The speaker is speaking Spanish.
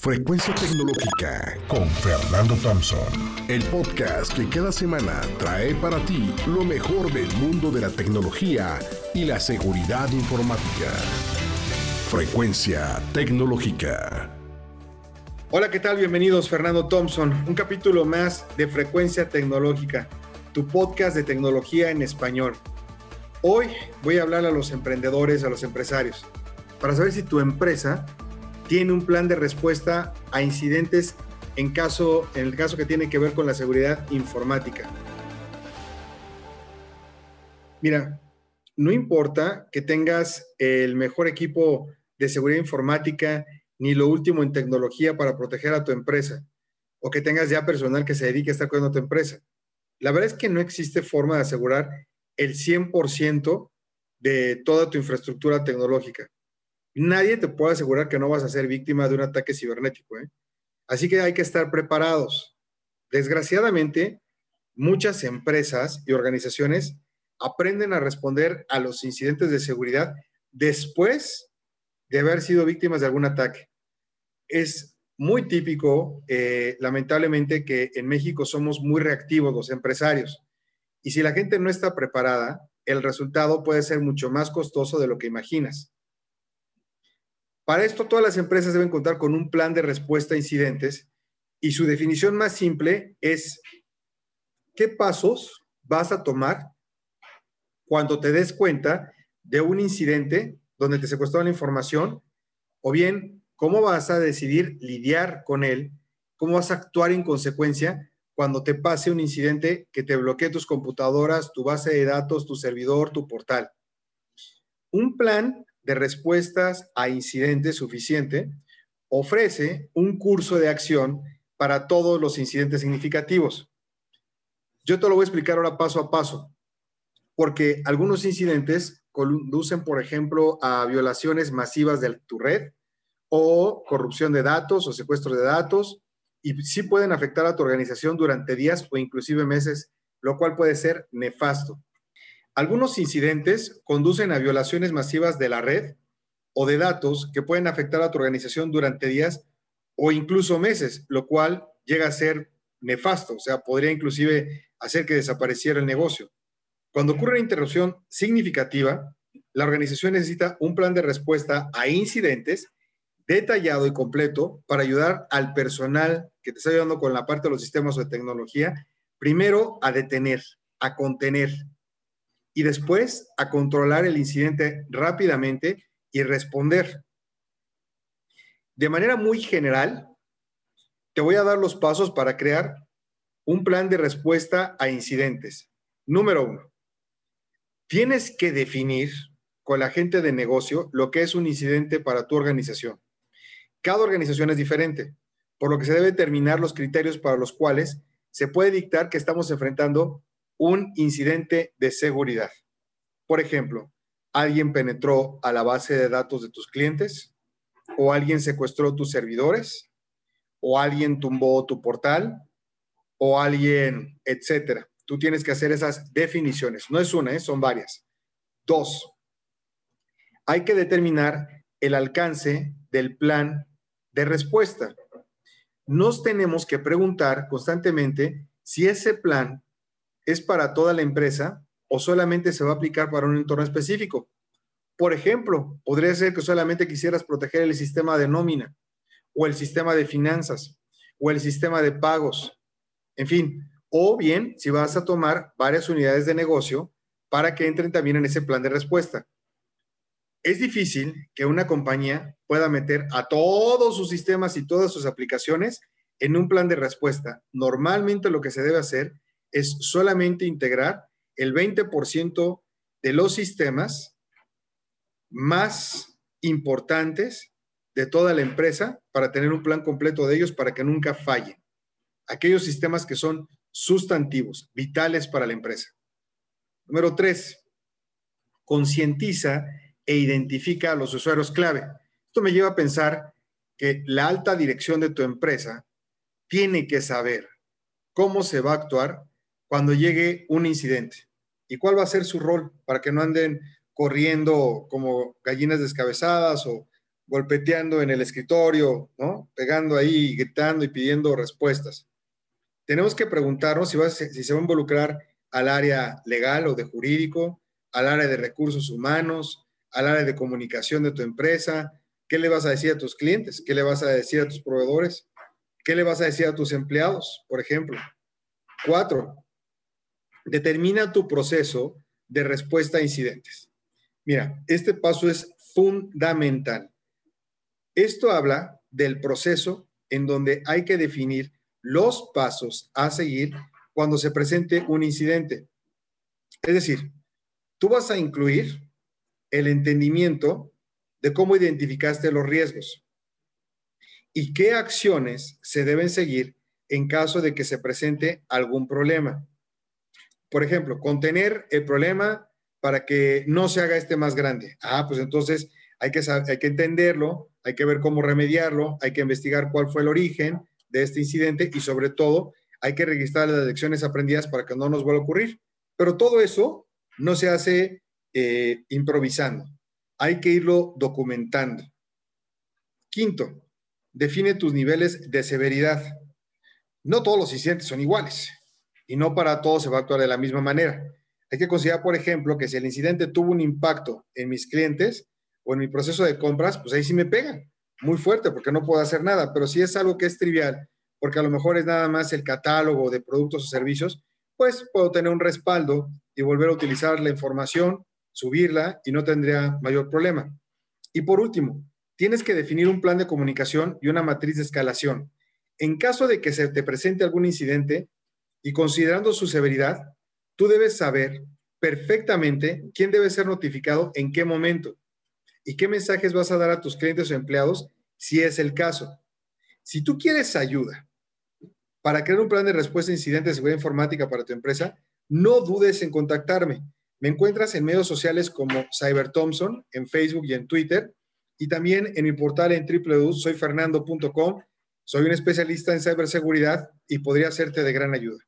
Frecuencia Tecnológica con Fernando Thompson. El podcast que cada semana trae para ti lo mejor del mundo de la tecnología y la seguridad informática. Frecuencia Tecnológica. Hola, ¿qué tal? Bienvenidos, Fernando Thompson. Un capítulo más de Frecuencia Tecnológica, tu podcast de tecnología en español. Hoy voy a hablar a los emprendedores, a los empresarios, para saber si tu empresa tiene un plan de respuesta a incidentes en, caso, en el caso que tiene que ver con la seguridad informática. Mira, no importa que tengas el mejor equipo de seguridad informática ni lo último en tecnología para proteger a tu empresa o que tengas ya personal que se dedique a estar cuidando a tu empresa. La verdad es que no existe forma de asegurar el 100% de toda tu infraestructura tecnológica nadie te puede asegurar que no vas a ser víctima de un ataque cibernético. ¿eh? Así que hay que estar preparados. Desgraciadamente, muchas empresas y organizaciones aprenden a responder a los incidentes de seguridad después de haber sido víctimas de algún ataque. Es muy típico, eh, lamentablemente, que en México somos muy reactivos los empresarios. Y si la gente no está preparada, el resultado puede ser mucho más costoso de lo que imaginas. Para esto, todas las empresas deben contar con un plan de respuesta a incidentes y su definición más simple es qué pasos vas a tomar cuando te des cuenta de un incidente donde te secuestró la información o bien cómo vas a decidir lidiar con él, cómo vas a actuar en consecuencia cuando te pase un incidente que te bloquee tus computadoras, tu base de datos, tu servidor, tu portal. Un plan de respuestas a incidentes suficiente, ofrece un curso de acción para todos los incidentes significativos. Yo te lo voy a explicar ahora paso a paso, porque algunos incidentes conducen, por ejemplo, a violaciones masivas de tu red o corrupción de datos o secuestro de datos y sí pueden afectar a tu organización durante días o inclusive meses, lo cual puede ser nefasto. Algunos incidentes conducen a violaciones masivas de la red o de datos que pueden afectar a tu organización durante días o incluso meses, lo cual llega a ser nefasto, o sea, podría inclusive hacer que desapareciera el negocio. Cuando ocurre una interrupción significativa, la organización necesita un plan de respuesta a incidentes detallado y completo para ayudar al personal que te está ayudando con la parte de los sistemas o de tecnología, primero a detener, a contener, y después a controlar el incidente rápidamente y responder. De manera muy general, te voy a dar los pasos para crear un plan de respuesta a incidentes. Número uno, tienes que definir con la gente de negocio lo que es un incidente para tu organización. Cada organización es diferente, por lo que se debe determinar los criterios para los cuales se puede dictar que estamos enfrentando un incidente de seguridad. Por ejemplo, alguien penetró a la base de datos de tus clientes, o alguien secuestró tus servidores, o alguien tumbó tu portal, o alguien, etcétera. Tú tienes que hacer esas definiciones. No es una, ¿eh? son varias. Dos, hay que determinar el alcance del plan de respuesta. Nos tenemos que preguntar constantemente si ese plan es para toda la empresa o solamente se va a aplicar para un entorno específico. Por ejemplo, podría ser que solamente quisieras proteger el sistema de nómina o el sistema de finanzas o el sistema de pagos, en fin, o bien si vas a tomar varias unidades de negocio para que entren también en ese plan de respuesta. Es difícil que una compañía pueda meter a todos sus sistemas y todas sus aplicaciones en un plan de respuesta. Normalmente lo que se debe hacer es solamente integrar el 20% de los sistemas más importantes de toda la empresa para tener un plan completo de ellos para que nunca fallen. Aquellos sistemas que son sustantivos, vitales para la empresa. Número tres, concientiza e identifica a los usuarios clave. Esto me lleva a pensar que la alta dirección de tu empresa tiene que saber cómo se va a actuar cuando llegue un incidente y cuál va a ser su rol para que no anden corriendo como gallinas descabezadas o golpeteando en el escritorio, ¿no? Pegando ahí, gritando y pidiendo respuestas. Tenemos que preguntarnos si, si se va a involucrar al área legal o de jurídico, al área de recursos humanos, al área de comunicación de tu empresa. ¿Qué le vas a decir a tus clientes? ¿Qué le vas a decir a tus proveedores? ¿Qué le vas a decir a tus empleados, por ejemplo? Cuatro, determina tu proceso de respuesta a incidentes. Mira, este paso es fundamental. Esto habla del proceso en donde hay que definir los pasos a seguir cuando se presente un incidente. Es decir, tú vas a incluir el entendimiento de cómo identificaste los riesgos y qué acciones se deben seguir en caso de que se presente algún problema. Por ejemplo, contener el problema para que no se haga este más grande. Ah, pues entonces hay que, hay que entenderlo, hay que ver cómo remediarlo, hay que investigar cuál fue el origen de este incidente y sobre todo hay que registrar las lecciones aprendidas para que no nos vuelva a ocurrir. Pero todo eso no se hace eh, improvisando, hay que irlo documentando. Quinto, define tus niveles de severidad. No todos los incidentes son iguales y no para todos se va a actuar de la misma manera. Hay que considerar, por ejemplo, que si el incidente tuvo un impacto en mis clientes o en mi proceso de compras, pues ahí sí me pega muy fuerte porque no puedo hacer nada. Pero si es algo que es trivial, porque a lo mejor es nada más el catálogo de productos o servicios, pues puedo tener un respaldo y volver a utilizar la información subirla y no tendría mayor problema. Y por último, tienes que definir un plan de comunicación y una matriz de escalación. En caso de que se te presente algún incidente y considerando su severidad, tú debes saber perfectamente quién debe ser notificado en qué momento y qué mensajes vas a dar a tus clientes o empleados si es el caso. Si tú quieres ayuda para crear un plan de respuesta a incidentes de seguridad informática para tu empresa, no dudes en contactarme. Me encuentras en medios sociales como Cyber Thompson, en Facebook y en Twitter, y también en mi portal en www.soyfernando.com. Soy un especialista en ciberseguridad y podría serte de gran ayuda.